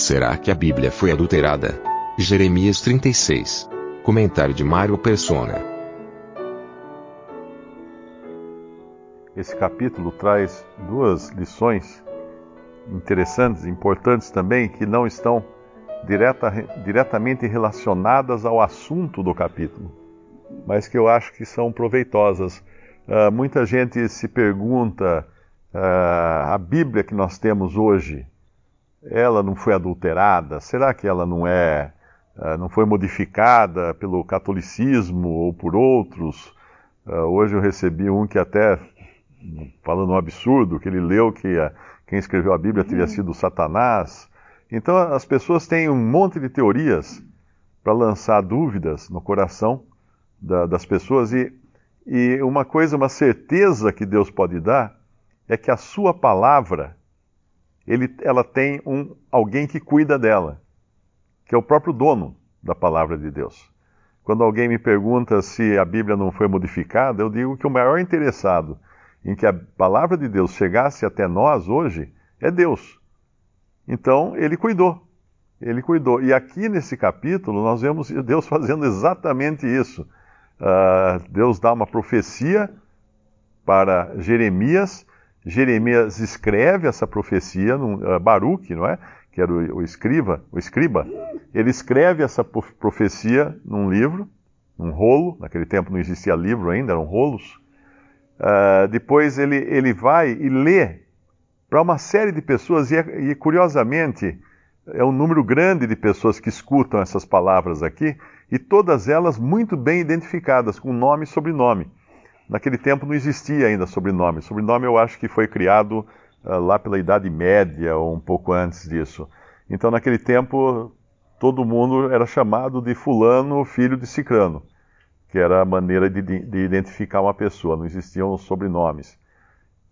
Será que a Bíblia foi adulterada? Jeremias 36. Comentário de Mário Persona. Esse capítulo traz duas lições interessantes, importantes também, que não estão direta, diretamente relacionadas ao assunto do capítulo, mas que eu acho que são proveitosas. Uh, muita gente se pergunta: uh, a Bíblia que nós temos hoje, ela não foi adulterada? Será que ela não é, uh, não foi modificada pelo catolicismo ou por outros? hoje eu recebi um que até falando um absurdo, que ele leu que quem escreveu a Bíblia teria sido Satanás. Então as pessoas têm um monte de teorias para lançar dúvidas no coração da, das pessoas e, e uma coisa, uma certeza que Deus pode dar é que a sua palavra, ele, ela tem um, alguém que cuida dela, que é o próprio dono da palavra de Deus. Quando alguém me pergunta se a Bíblia não foi modificada, eu digo que o maior interessado em que a palavra de Deus chegasse até nós hoje é Deus. Então, ele cuidou. Ele cuidou. E aqui nesse capítulo nós vemos Deus fazendo exatamente isso. Uh, Deus dá uma profecia para Jeremias. Jeremias escreve essa profecia, num, uh, Baruque, não é? Que era o, escriba, o escriba. Ele escreve essa profecia num livro, num rolo. Naquele tempo não existia livro ainda, eram rolos. Uh, depois ele, ele vai e lê para uma série de pessoas, e, e, curiosamente é um número grande de pessoas que escutam essas palavras aqui, e todas elas muito bem identificadas, com nome e sobrenome. Naquele tempo não existia ainda sobrenome. Sobrenome eu acho que foi criado uh, lá pela Idade Média ou um pouco antes disso. Então naquele tempo todo mundo era chamado de fulano, filho de cicrano, que era a maneira de, de identificar uma pessoa, não existiam sobrenomes.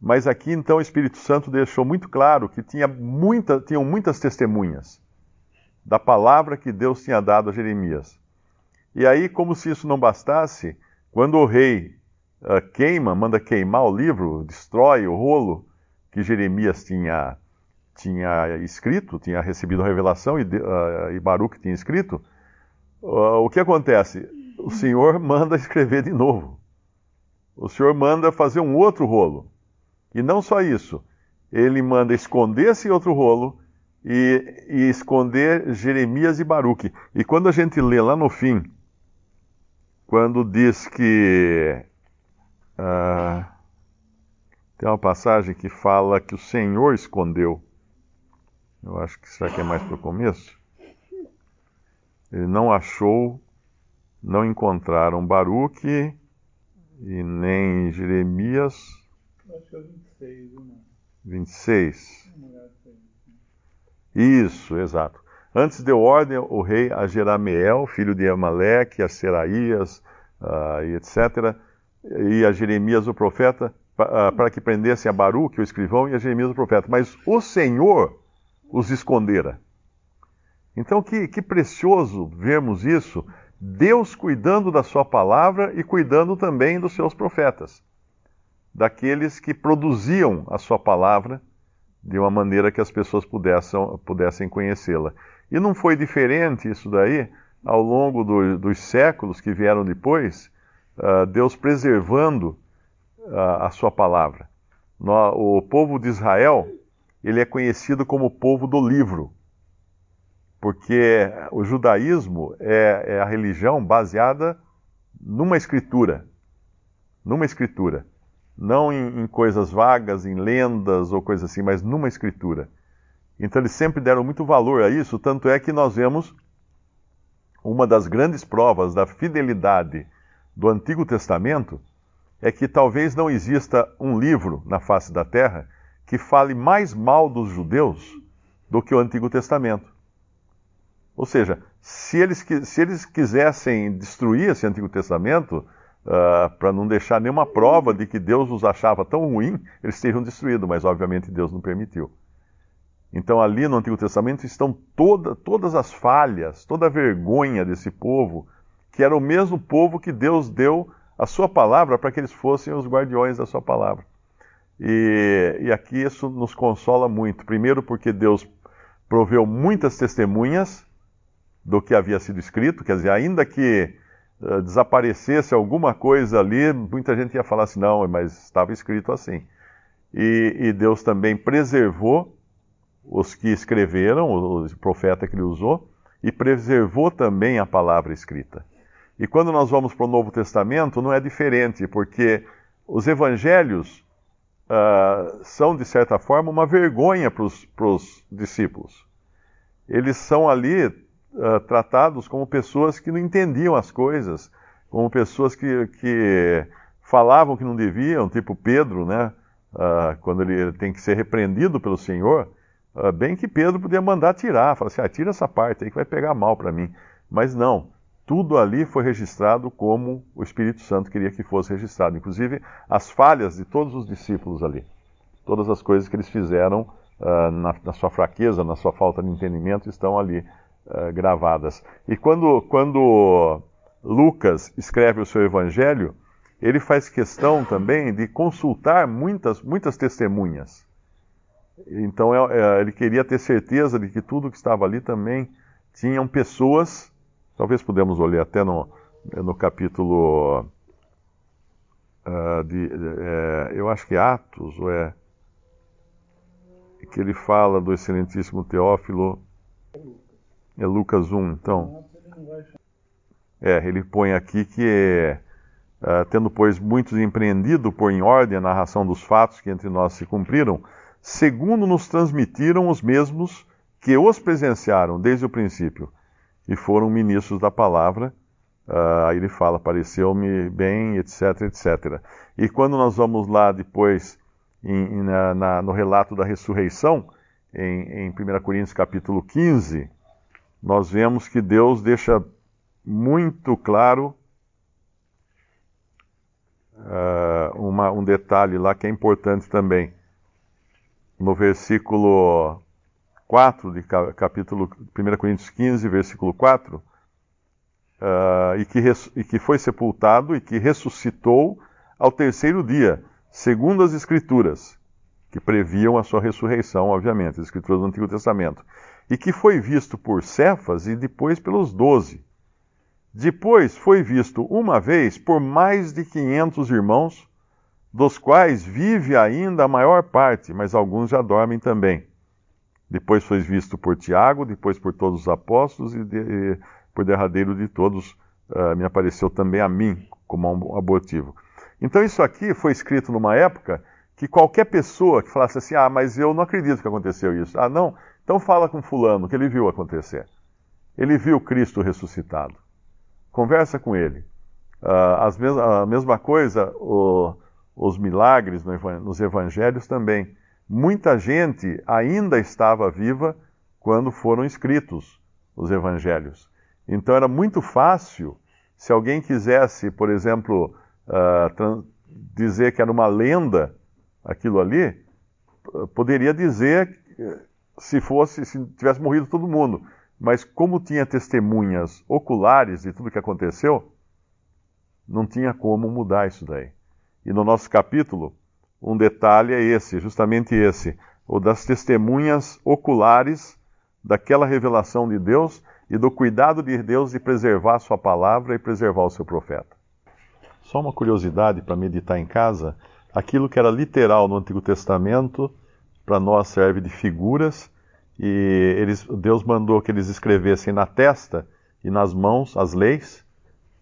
Mas aqui então o Espírito Santo deixou muito claro que tinha muita, tinham muitas testemunhas da palavra que Deus tinha dado a Jeremias. E aí, como se isso não bastasse, quando o rei uh, queima, manda queimar o livro, destrói o rolo que Jeremias tinha, tinha escrito, tinha recebido a revelação e, uh, e Baruch tinha escrito, uh, o que acontece? O Senhor manda escrever de novo. O Senhor manda fazer um outro rolo. E não só isso, ele manda esconder esse outro rolo e, e esconder Jeremias e Baruque. E quando a gente lê lá no fim, quando diz que. Uh, tem uma passagem que fala que o Senhor escondeu. Eu acho que será que é mais para o começo? Ele não achou, não encontraram Baruque e nem Jeremias. Acho que é 26, né? 26. Isso, exato. Antes deu ordem o rei a Jerameel, filho de Amaleque, a Seraías, uh, e etc., e a Jeremias o profeta, uh, para que prendessem a Baruque, o escrivão, e a Jeremias o profeta. Mas o Senhor os escondera. Então, que, que precioso vermos isso, Deus cuidando da sua palavra e cuidando também dos seus profetas daqueles que produziam a sua palavra de uma maneira que as pessoas pudessem, pudessem conhecê-la. E não foi diferente isso daí ao longo do, dos séculos que vieram depois, uh, Deus preservando uh, a sua palavra. O povo de Israel, ele é conhecido como o povo do livro, porque o judaísmo é, é a religião baseada numa escritura, numa escritura não em, em, coisas vagas, em lendas ou coisas assim, mas numa escritura. Então eles sempre deram muito valor a isso, tanto é que nós vemos uma das grandes provas da fidelidade do Antigo Testamento é que talvez não exista um livro na face da terra que fale mais mal dos judeus do que o Antigo Testamento. Ou seja, se eles, se eles quisessem destruir esse Antigo Testamento, uh, para não deixar nenhuma prova de que Deus os achava tão ruim, eles teriam destruído, mas obviamente Deus não permitiu. Então, ali no Antigo Testamento estão toda, todas as falhas, toda a vergonha desse povo, que era o mesmo povo que Deus deu a sua palavra para que eles fossem os guardiões da sua palavra. E, e aqui isso nos consola muito. Primeiro, porque Deus proveu muitas testemunhas do que havia sido escrito, quer dizer, ainda que uh, desaparecesse alguma coisa ali, muita gente ia falar assim: não, mas estava escrito assim. E, e Deus também preservou os que escreveram, o, profeta que ele usou, e preservou também a palavra escrita. E quando nós vamos para o Novo Testamento, não é diferente, porque os evangelhos uh, são, de certa forma, uma vergonha para os discípulos. Eles são ali uh, tratados como pessoas que não entendiam as coisas, como pessoas que, que falavam que não deviam, tipo Pedro, né? Uh, quando ele tem que ser repreendido pelo Senhor, bem que Pedro podia mandar tirar, falar assim, ah, tira essa parte aí que vai pegar mal para mim. Mas não, tudo ali foi registrado como o Espírito Santo queria que fosse registrado, inclusive as falhas de todos os discípulos ali, todas as coisas que eles fizeram uh, na, na, sua fraqueza, na sua falta de entendimento, estão ali uh, gravadas. E quando, quando Lucas escreve o seu evangelho, ele faz questão também de consultar muitas, muitas testemunhas. Então é, é, ele queria ter certeza de que tudo que estava ali também tinham pessoas Talvez podemos olhar até no, no capítulo uh, de, é, eu acho que Atos, ou é que ele fala do excelentíssimo Teófilo. É Lucas 1, então. É, ele põe aqui que, uh, tendo, pois, muitos empreendido por em ordem a narração dos fatos que entre nós se cumpriram, segundo nos transmitiram os mesmos que os presenciaram desde o princípio e foram ministros da palavra. Uh, aí ele fala, pareceu-me bem, etc, etc. E quando nós vamos lá depois em, na, na, no relato da ressurreição, em, em 1 Coríntios capítulo 15, nós vemos que Deus deixa muito claro uh, uma, um detalhe lá que é importante também. No versículo 4 de capítulo 1 Coríntios 15, versículo 4, uh, ah, e, que e que foi sepultado e que ressuscitou ao terceiro dia, segundo as Escrituras, que previam a sua ressurreição, obviamente, as Escrituras do Antigo Testamento, e que foi visto por Cefas e depois pelos doze. Depois foi visto uma vez por mais de quinhentos irmãos, dos quais vive ainda a maior parte, mas alguns já dormem também. Depois foi visto por Tiago, depois por todos os apóstolos e, de, e por derradeiro de todos uh, me apareceu também a mim como um abortivo. Então isso aqui foi escrito numa época que qualquer pessoa que falasse assim, ah, mas eu não acredito que aconteceu isso. Ah, não? Então fala com fulano que ele viu acontecer. Ele viu Cristo ressuscitado. Conversa com ele. Uh, mes a mesma coisa, o, os milagres no, nos evangelhos também muita gente ainda estava viva quando foram escritos os evangelhos. Então era muito fácil, se alguém quisesse, por exemplo, uh, dizer que era uma lenda aquilo ali, poderia dizer se fosse, se tivesse morrido todo mundo. Mas como tinha testemunhas oculares de tudo que aconteceu, não tinha como mudar isso daí. E no nosso capítulo, um detalhe é esse, justamente esse, o das testemunhas oculares daquela revelação de Deus e do cuidado de Deus de preservar a sua palavra e preservar o seu profeta. Só uma curiosidade para meditar em casa: aquilo que era literal no Antigo Testamento, para nós serve de figuras, e eles, Deus mandou que eles escrevessem na testa e nas mãos as leis,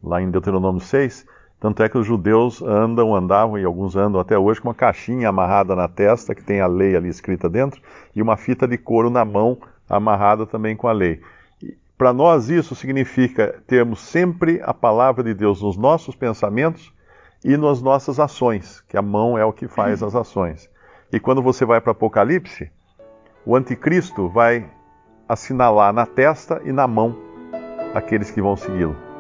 lá em Deuteronômio 6, tanto é que os judeus andam, andavam e alguns andam até hoje com uma caixinha amarrada na testa, que tem a lei ali escrita dentro, e uma fita de couro na mão amarrada também com a lei. Para nós, isso significa termos sempre a palavra de Deus nos nossos pensamentos e nas nossas ações, que a mão é o que faz as ações. E quando você vai para Apocalipse, o anticristo vai assinalar na testa e na mão aqueles que vão segui-lo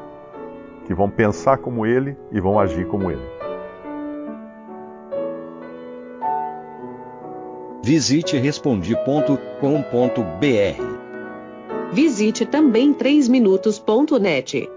que vão pensar como ele e vão agir como ele. Visite respondi.com.br. Visite também 3minutos.net.